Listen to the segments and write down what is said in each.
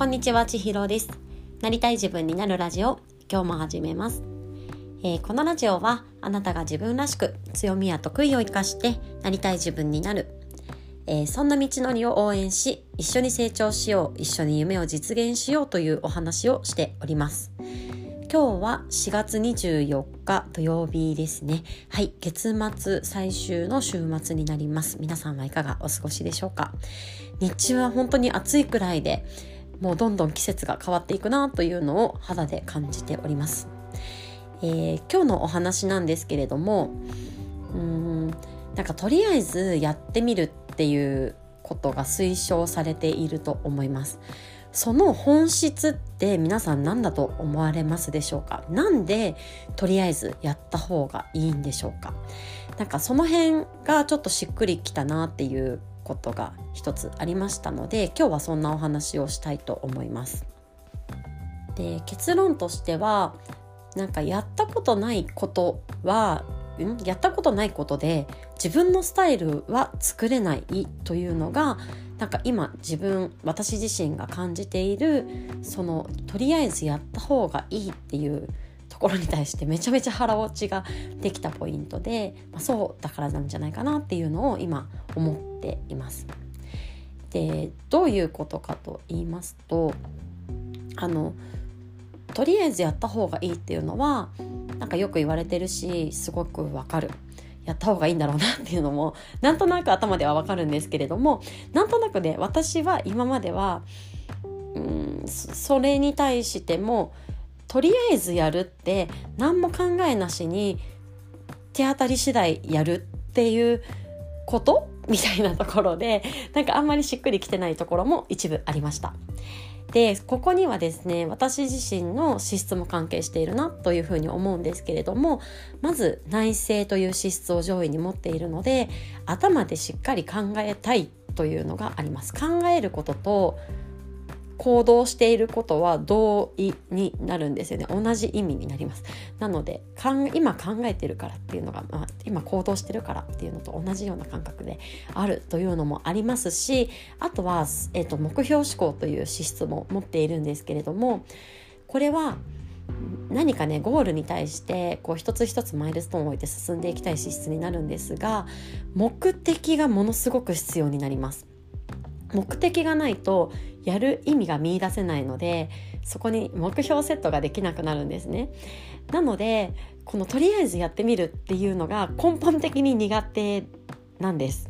こんにちは、ちひろです。なりたい自分になるラジオ、今日も始めます。えー、このラジオは、あなたが自分らしく強みや得意を生かしてなりたい自分になる、えー、そんな道のりを応援し、一緒に成長しよう、一緒に夢を実現しようというお話をしております。今日は4月24日土曜日ですね。はい、月末最終の週末になります。皆さんはいかがお過ごしでしょうか？日中は本当に暑いくらいで、もうどんどん季節が変わっていくなというのを肌で感じております。えー、今日のお話なんですけれども、うーん、なんかとりあえずやってみるっていうことが推奨されていると思います。その本質って皆さん何だと思われますでしょうか？なんでとりあえずやった方がいいんでしょうか？なんかその辺がちょっとしっくりきたなっていうことが一つありましたので今日はそんなお話をしたいと思います。で結論としてはなんかやったことないことはん？やったことないことで自分のスタイルは作れないというのがなんか今自分私自身が感じているそのとりあえずやった方がいいっていうところに対してめちゃめちゃ腹落ちができたポイントで、まあ、そうだからなんじゃないかなっていうのを今思っています。でどういうことかと言いますとあのとりあえずやった方がいいっていうのはなんかよく言われてるしすごくわかるやった方がいいんだろうなっていうのもなんとなく頭ではわかるんですけれどもなんとなくね私は今まではうんそれに対してもとりあえずやるって何も考えなしに手当たり次第やるっていうこと？みたいなところでなんかあんまりしっくりきてないところも一部ありました。でここにはですね私自身の資質も関係しているなというふうに思うんですけれどもまず内政という資質を上位に持っているので頭でしっかり考えたいというのがあります考えることと行動していることは同意になるんですよね。同じ意味になります。なので今考えてるからっていうのが、まあ、今行動してるからっていうのと同じような感覚であるというのもありますしあとは、えーと、目標思考という資質も持っているんですけれどもこれは何かねゴールに対してこう一つ一つマイルストーンを置いて進んでいきたい資質になるんですが目的がものすごく必要になります。目的がないとやる意味が見いだせないのでそこに目標セットができなくなるんですね。なのでこのとりあえずやってみるっていうのが根本的に苦手なんです。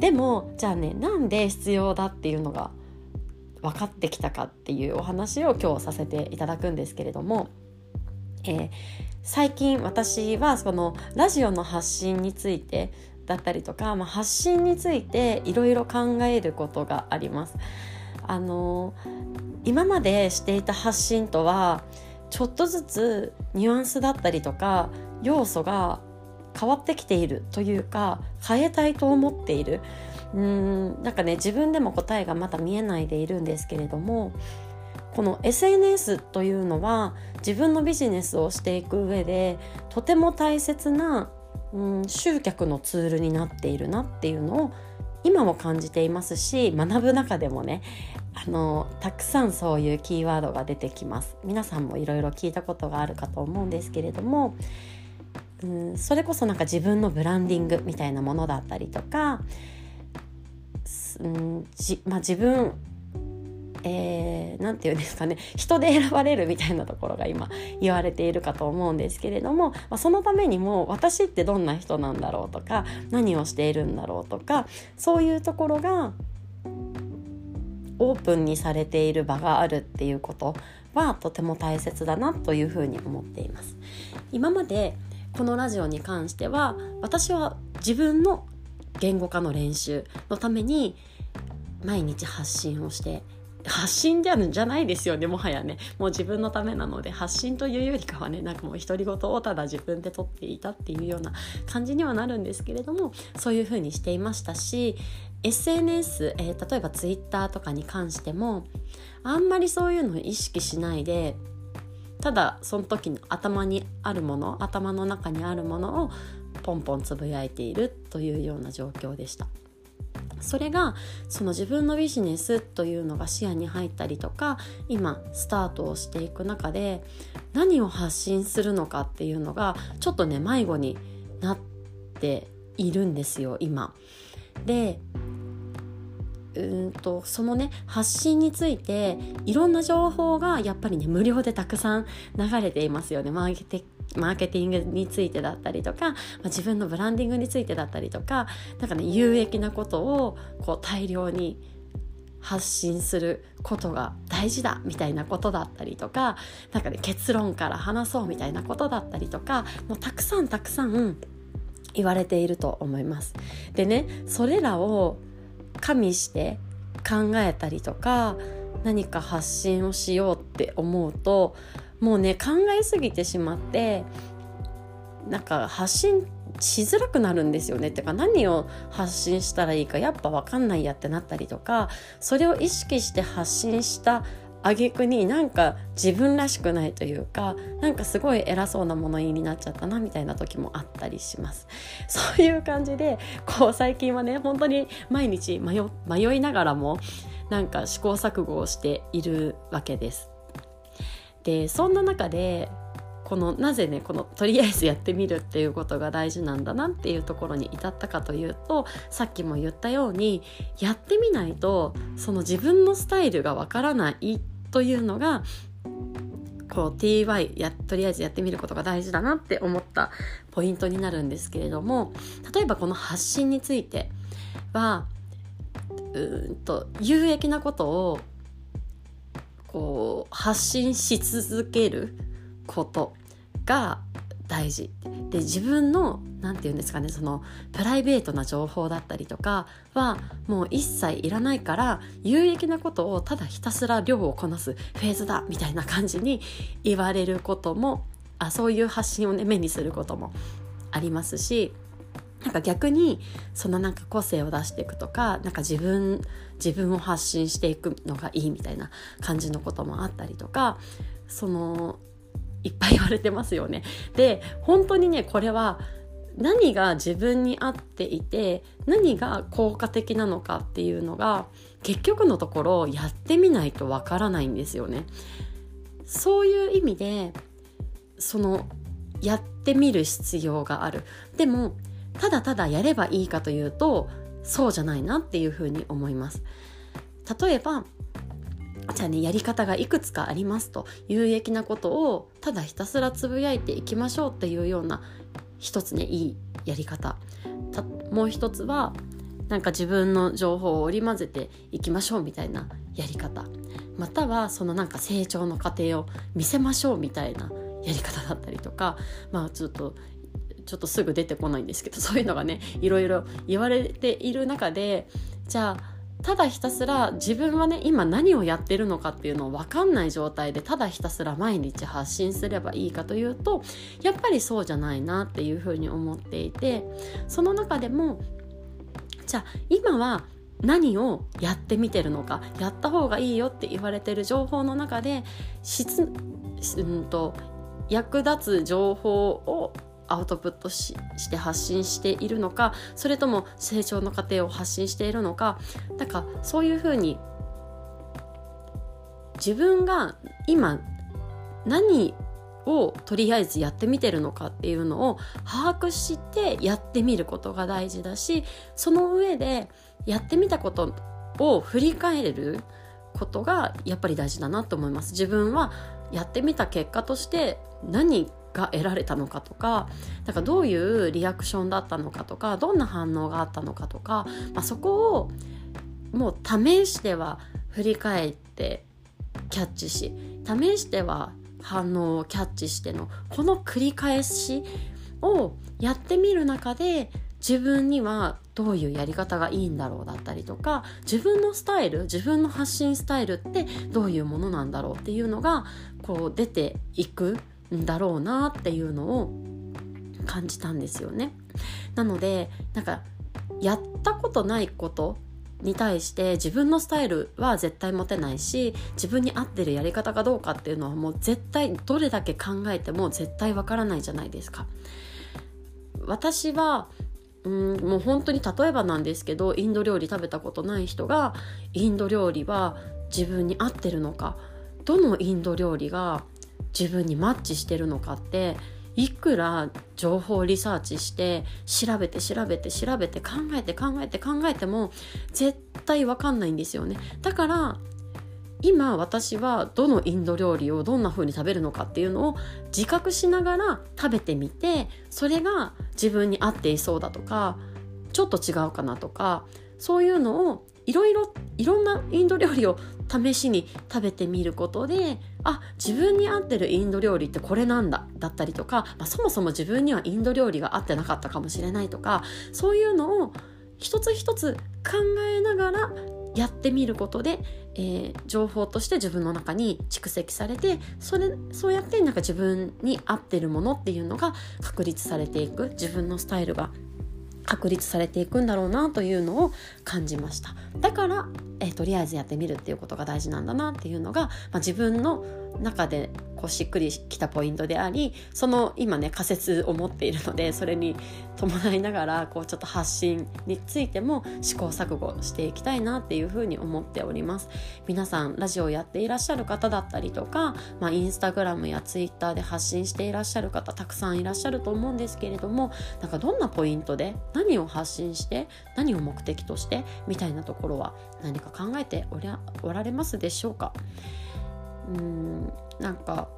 でもじゃあねなんで必要だっていうのが分かってきたかっていうお話を今日させていただくんですけれども、えー、最近私はそのラジオの発信についてだったりとか、まあ、発信についていろいろ考えることがあります。あの今までしていた発信とはちょっとずつニュアンスだったりとか要素が変わってきているというか変えたいと思っているうんなんかね自分でも答えがまだ見えないでいるんですけれどもこの SNS というのは自分のビジネスをしていく上でとても大切なうん集客のツールになっているなっていうのを今も感じていますし学ぶ中でもねあのたくさんそういうキーワードが出てきます。皆さんもいろいろ聞いたことがあるかと思うんですけれどもうんそれこそなんか自分のブランディングみたいなものだったりとか、うんじまあ、自分えー、て言うんですかね人で選ばれるみたいなところが今言われているかと思うんですけれども、まあ、そのためにも私ってどんな人なんだろうとか何をしているんだろうとかそういうところがオープンにされている場があるっていうことはとても大切だなというふうに思っています。今までこのラジオに関しては私は自分の言語化の練習のために毎日発信をして発信じゃじゃないですよねもはやねもう自分のためなので発信というよりかはねなんかもう独り言をただ自分で撮っていたっていうような感じにはなるんですけれどもそういうふうにしていましたし SNS、えー、例えば Twitter とかに関してもあんまりそういうのを意識しないでただその時の頭にあるもの頭の中にあるものをポンポンつぶやいているというような状況でした。それがその自分のビジネスというのが視野に入ったりとか今スタートをしていく中で何を発信するのかっていうのがちょっとね迷子になっているんですよ今。でうんとそのね発信についていろんな情報がやっぱりね無料でたくさん流れていますよねマーケテマーケティングについてだったりとか、まあ、自分のブランディングについてだったりとかなんかね有益なことをこう大量に発信することが大事だみたいなことだったりとかなんかね結論から話そうみたいなことだったりとかもうたくさんたくさん言われていると思います。でねそれらを加味して考えたりとか何か発信をしようって思うともうね考えすぎてしまってなんか発信しづらくなるんですよね。ってか何を発信したらいいかやっぱ分かんないやってなったりとかそれを意識して発信した挙句になんか自分らしくないというかなんかすごい偉そうな物言いになっちゃったなみたいな時もあったりします。そういう感じでこう最近はね本当に毎日迷迷いながらもなんか試行錯誤をしているわけです。でそんな中でこのなぜねこのとりあえずやってみるっていうことが大事なんだなっていうところに至ったかというとさっきも言ったようにやってみないとその自分のスタイルがわからないというのがこう TY やとりあえずやってみることが大事だなって思ったポイントになるんですけれども例えばこの発信についてはうんと有益なことをこう発信し続けることが大事。で自分の何て言うんですかねそのプライベートな情報だったりとかはもう一切いらないから有益なことをただひたすら量をこなすフェーズだみたいな感じに言われることもあそういう発信をね目にすることもありますしなんか逆にそのなんか個性を出していくとかなんか自分自分を発信していくのがいいみたいな感じのこともあったりとかそのいっぱい言われてますよね。で本当にねこれは何が自分に合っていて何が効果的なのかっていうのが結局のところやってみないとわからないんですよね。そういう意味でそのやってみる必要がある。でもただただやればいいかというとそうじゃないなっていうふうに思います。例えばじゃあねやり方がいくつかありますと。有益なことをただひたすらつぶやいていきましょうっていうような一つねいいやり方。もう一つはなんか自分の情報を織り交ぜていきましょうみたいなやり方。またはそのなんか成長の過程を見せましょうみたいなやり方だったりとか。まあちょっとちょっとすぐ出てこないんですけど そういうのがねいろいろ言われている中でじゃあただひたすら自分はね今何をやってるのかっていうのを分かんない状態でただひたすら毎日発信すればいいかというとやっぱりそうじゃないなっていうふうに思っていてその中でもじゃあ今は何をやってみてるのかやった方がいいよって言われてる情報の中で質、うんと役立つ情報をアウトプットしして発信しているのかそれとも成長の過程を発信しているのかなんかそういうふうに自分が今何をとりあえずやってみてるのかっていうのを把握してやってみることが大事だしその上でやってみたことを振り返ることがやっぱり大事だなと思います。自分はやってみた結果として何が得られたのかとかなんかどういうリアクションだったのかとかどんな反応があったのかとか、まあ、そこをもう試しては振り返ってキャッチし試しては反応をキャッチしてのこの繰り返しをやってみる中で自分にはどういうやり方がいいんだろうだったりとか自分のスタイル自分の発信スタイルってどういうものなんだろうっていうのがこう出ていくんだろうなっていうのを感じたんですよね。なのでなんかやったことないことに対して自分のスタイルは絶対持てないし自分に合ってるやり方かどうかっていうのはもう絶対どれだけ考えても絶対わからないじゃないですか。私はうんもう本当に例えばなんですけどインド料理食べたことない人がインド料理は自分に合ってるのかどのインド料理が自分にマッチしてるのかっていくら情報リサーチして調べて調べて調べて考えて考えて考えても絶対わかんないんですよね。だから今私はどのインド料理をどんな風に食べるのかっていうのを自覚しながら食べてみてそれが自分に合っていそうだとかちょっと違うかなとかそういうのをいろいろいろんなインド料理を試しに食べてみることであ自分に合ってるインド料理ってこれなんだだったりとか、まあ、そもそも自分にはインド料理が合ってなかったかもしれないとかそういうのを一つ一つ考えながらやってみることで、えー、情報として自分の中に蓄積されてそれそうやってなんか自分に合ってるものっていうのが確立されていく自分のスタイルが確立されていくんだろうなというのを感じました。だから、え、とりあえずやってみるっていうことが大事なんだなっていうのが、まあ、自分の中でこうしっくりきたポイントでありその今ね仮説を持っているのでそれに伴いながらこうちょっと発信についても試行錯誤していきたいなっていうふうに思っております。皆さんラジオやっていらっしゃる方だったりとか、まあ、インスタグラムやツイッターで発信していらっしゃる方たくさんいらっしゃると思うんですけれどもなんかどんなポイントで何を発信して何を目的としてみたいなところは何か考えておりゃおられますでしょうか？うんなんか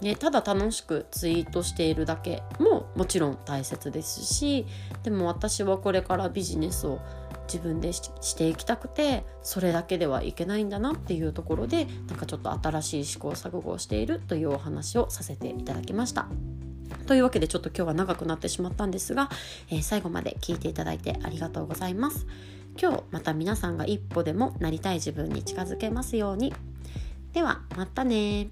ね、ただ楽しくツイートしているだけももちろん大切ですしでも私はこれからビジネスを自分でしていきたくてそれだけではいけないんだなっていうところでなんかちょっと新しい試行錯誤をしているというお話をさせていただきました。というわけでちょっと今日は長くなってしまったんですが、えー、最後まで聞いていただいてありがとうございます。今日また皆さんが一歩でもなりたい自分に近づけますように。ではまたね